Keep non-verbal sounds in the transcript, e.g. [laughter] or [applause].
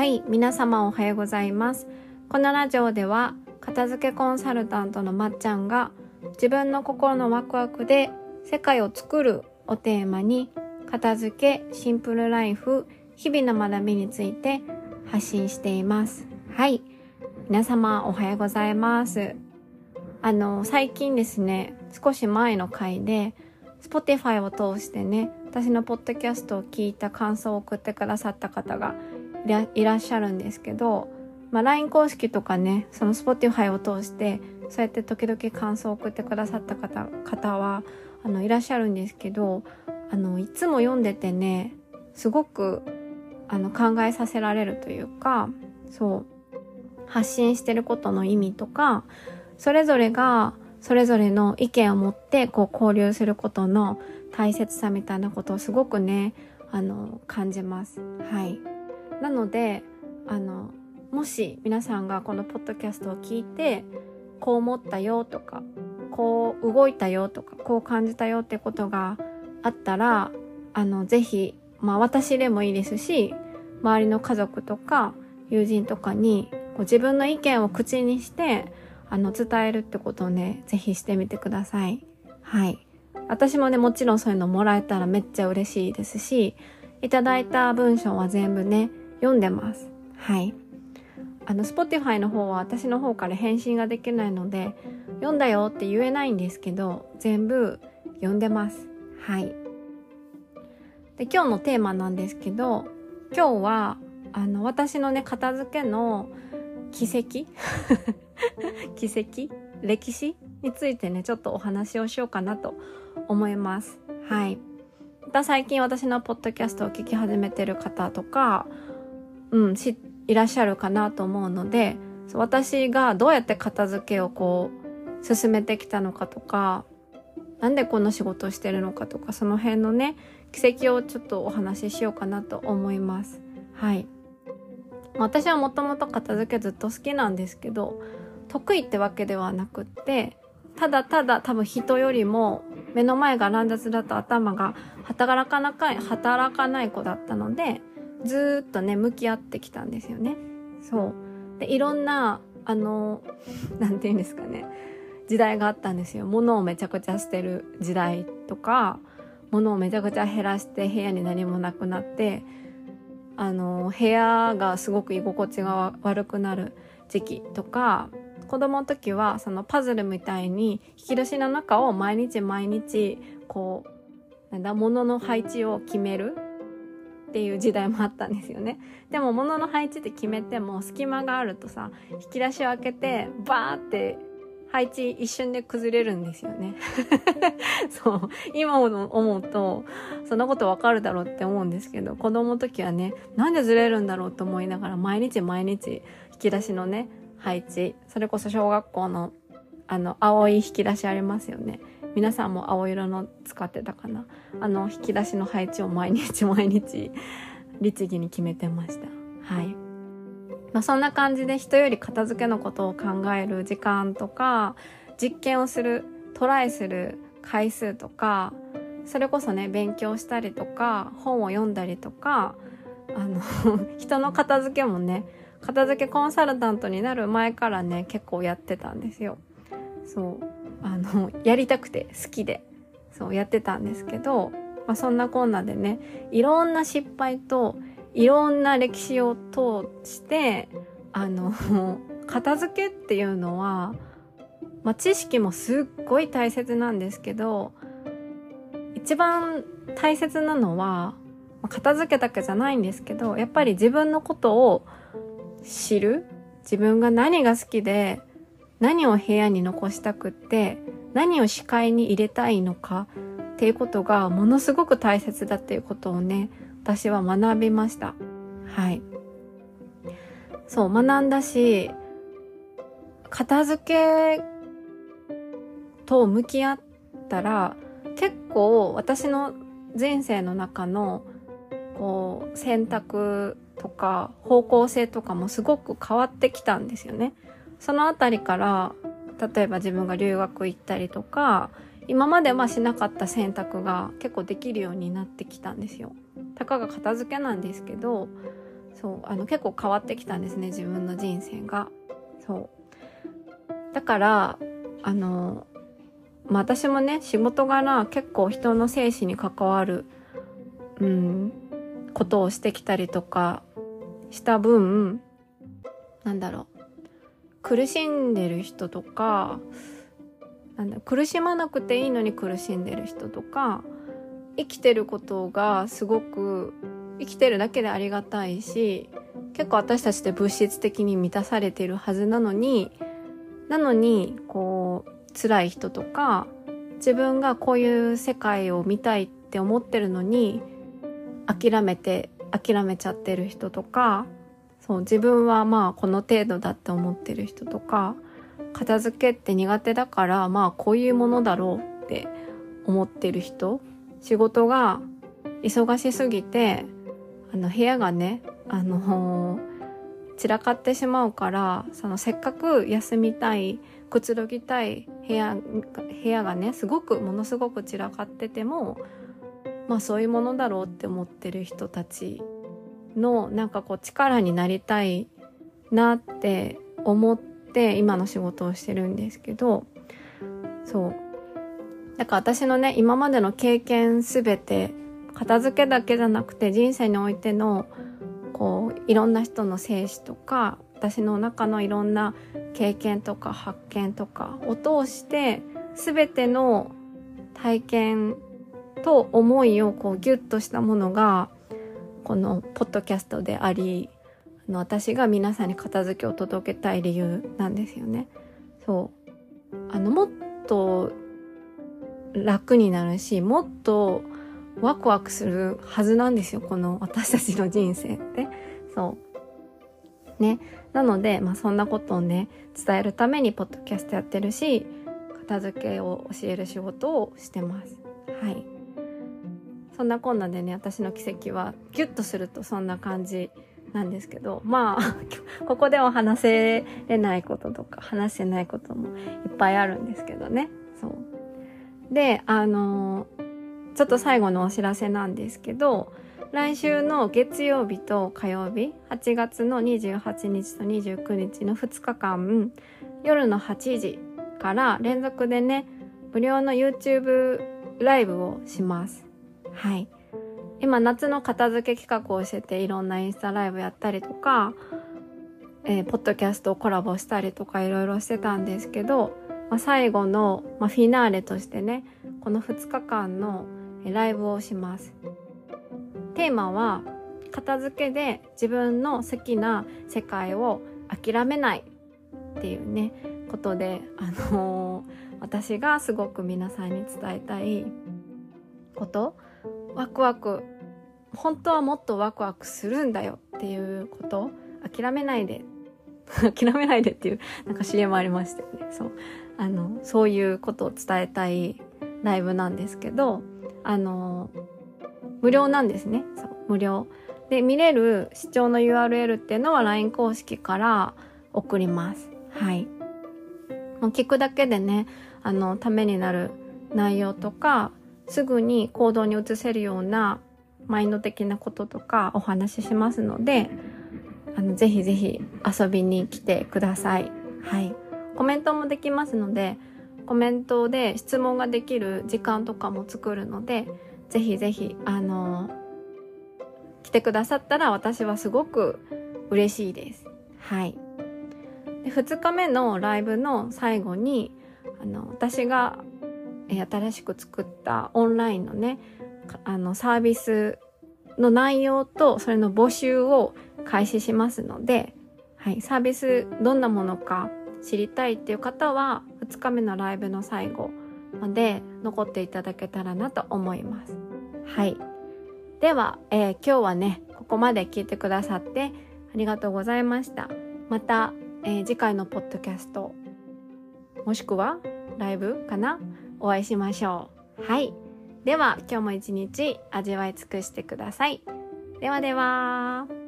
はい、皆様おはようございます。このラジオでは、片付けコンサルタントのまっちゃんが、自分の心のワクワクで世界を作るをテーマに、片付け、シンプルライフ、日々の学びについて発信しています。はい。皆様おはようございます。あの、最近ですね、少し前の回で、Spotify を通してね、私のポッドキャストを聞いた感想を送ってくださった方がいらっしゃるんですけど、まあ、LINE 公式とかね、その Spotify を通して、そうやって時々感想を送ってくださった方方は、あの、いらっしゃるんですけど、あの、いつも読んでてね、すごく、あの、考えさせられるというか、そう、発信してることの意味とか、それぞれが、それぞれの意見を持って、こう、交流することの大切さみたいなことをすごくね、あの、感じます。はい。なので、あの、もし皆さんがこのポッドキャストを聞いて、こう思ったよとか、こう動いたよとか、こう感じたよってことがあったら、あの、ぜひ、まあ私でもいいですし、周りの家族とか友人とかに、こう自分の意見を口にして、あの、伝えるってことをね、ぜひしてみてください。はい。私もね、もちろんそういうのもらえたらめっちゃ嬉しいですし、いただいた文章は全部ね、読んでます。はい。あの、Spotify の方は私の方から返信ができないので、読んだよって言えないんですけど、全部読んでます。はい。で、今日のテーマなんですけど、今日は、あの、私のね、片付けの奇跡？[laughs] 奇跡？歴史についてね、ちょっとお話をしようかなと思います。はい。また最近私のポッドキャストを聞き始めてる方とか、うん、し、いらっしゃるかなと思うので、私がどうやって片付けをこう、進めてきたのかとか、なんでこの仕事をしてるのかとか、その辺のね、奇跡をちょっとお話ししようかなと思います。はい。私はもともと片付けずっと好きなんですけど、得意ってわけではなくって、ただただ多分人よりも目の前が乱雑だと頭が働かなか、働かない子だったので、ずーっとね、向き合ってきたんですよね。そう。で、いろんな、あの、なんて言うんですかね、時代があったんですよ。物をめちゃくちゃ捨てる時代とか、物をめちゃくちゃ減らして部屋に何もなくなって、あの、部屋がすごく居心地が悪くなる時期とか、子供の時はそのパズルみたいに引き出しの中を毎日毎日こうなんだ物の配置を決めるっていう時代もあったんですよね。でも物の配置って決めても隙間があるとさ引き出しを開けてバーって配置一瞬で崩れるんですよね。[laughs] そう。今思うとそんなことわかるだろうって思うんですけど子供の時はねなんでずれるんだろうと思いながら毎日毎日引き出しのね配置それこそ小学校のあの青い引き出しありますよね。皆さんも青色の使ってたかな？あの引き出しの配置を毎日毎日 [laughs] 律儀に決めてました。はい。まあそんな感じで人より片付けのことを考える時間とか実験をするトライする回数とかそれこそね勉強したりとか本を読んだりとかあの [laughs] 人の片付けもね片付けコンサルタントになる前からね結構やってたんですよ。そう。あのやりたくて好きでそうやってたんですけど、まあ、そんなこんなでねいろんな失敗といろんな歴史を通してあの [laughs] 片付けっていうのは、まあ、知識もすっごい大切なんですけど一番大切なのは片付けだけじゃないんですけどやっぱり自分のことを知る自分が何が好きで何を部屋に残したくって何を視界に入れたいのかっていうことがものすごく大切だっていうことをね私は学びましたはいそう学んだし片付けと向き合ったら結構私の人生の中のこう選択とか方向性とかもすごく変わってきたんですよね。そのあたりから例えば自分が留学行ったりとか今まではしなかった選択が結構できるようになってきたんですよ。たかが片付けなんですけどそうあの結構変わってきたんですね自分の人生が。そう。だからあの、まあ、私もね仕事柄結構人の生死に関わる、うん、ことをしてきたりとかした分なんだろう。苦しんでる人とかなんだ苦しまなくていいのに苦しんでる人とか生きてることがすごく生きてるだけでありがたいし結構私たちって物質的に満たされてるはずなのになのにこう辛い人とか自分がこういう世界を見たいって思ってるのに諦めて諦めちゃってる人とかそう自分はまあこの程度だって思ってる人とか片付けって苦手だからまあこういうものだろうって思ってる人仕事が忙しすぎてあの部屋がねあの散らかってしまうからそのせっかく休みたいくつろぎたい部屋部屋がねすごくものすごく散らかっててもまあそういうものだろうって思ってる人たちのなんかこう力になりたいなって思って今の仕事をしてるんですけどそう。だから私のね今までの経験すべて片付けだけじゃなくて人生においてのこういろんな人の生死とか私の中のいろんな経験とか発見とかを通して全ての体験と思いをこうギュッとしたものがこのポッドキャストでありあの私が皆さんに片付けを届けたい理由なんですよね。そう。あのもっと楽になるしもっとワクワクするはずなんですよこの私たちの人生って。そう。ね。なので、まあ、そんなことをね伝えるためにポッドキャストやってるし片付けを教える仕事をしてます。はい。そんなこんなでね私の奇跡はギュッとするとそんな感じなんですけどまあ [laughs] ここでは話せれないこととか話せないこともいっぱいあるんですけどね。そう。であのちょっと最後のお知らせなんですけど来週の月曜日と火曜日8月の28日と29日の2日間夜の8時から連続でね無料の YouTube ライブをします。はい。今夏の片付け企画をしてていろんなインスタライブやったりとか、えー、ポッドキャストをコラボしたりとかいろいろしてたんですけど、まあ、最後の、まあ、フィナーレとしてねこの2日間のライブをします。テーマは片付けで自分の好きな世界を諦めないっていうねことであのー、私がすごく皆さんに伝えたいことワクワク。本当はもっとワクワクするんだよっていうこと。諦めないで。[laughs] 諦めないでっていうなんか CM ありましたよね。そう。あのそういうことを伝えたいライブなんですけどあの無料なんですね。そう。無料。で見れる視聴の URL っていうのは LINE 公式から送ります。はい。もう聞くだけでねあのためになる内容とかすぐに行動に移せるようなマインド的なこととかお話ししますのであのぜひぜひ遊びに来てくださいはいコメントもできますのでコメントで質問ができる時間とかも作るのでぜひぜひあの来てくださったら私はすごく嬉しいです。はい。で2日目のライブの最後にあの私が新しく作ったオンラインのねあのサービスの内容とそれの募集を開始しますので、はい、サービスどんなものか知りたいっていう方は2日目のライブの最後まで残っていただけたらなと思います。はい。では、えー、今日はね、ここまで聞いてくださってありがとうございました。また、えー、次回のポッドキャスト、もしくはライブかなお会いしましょう。はい。では、今日も一日味わい尽くしてください。ではでは。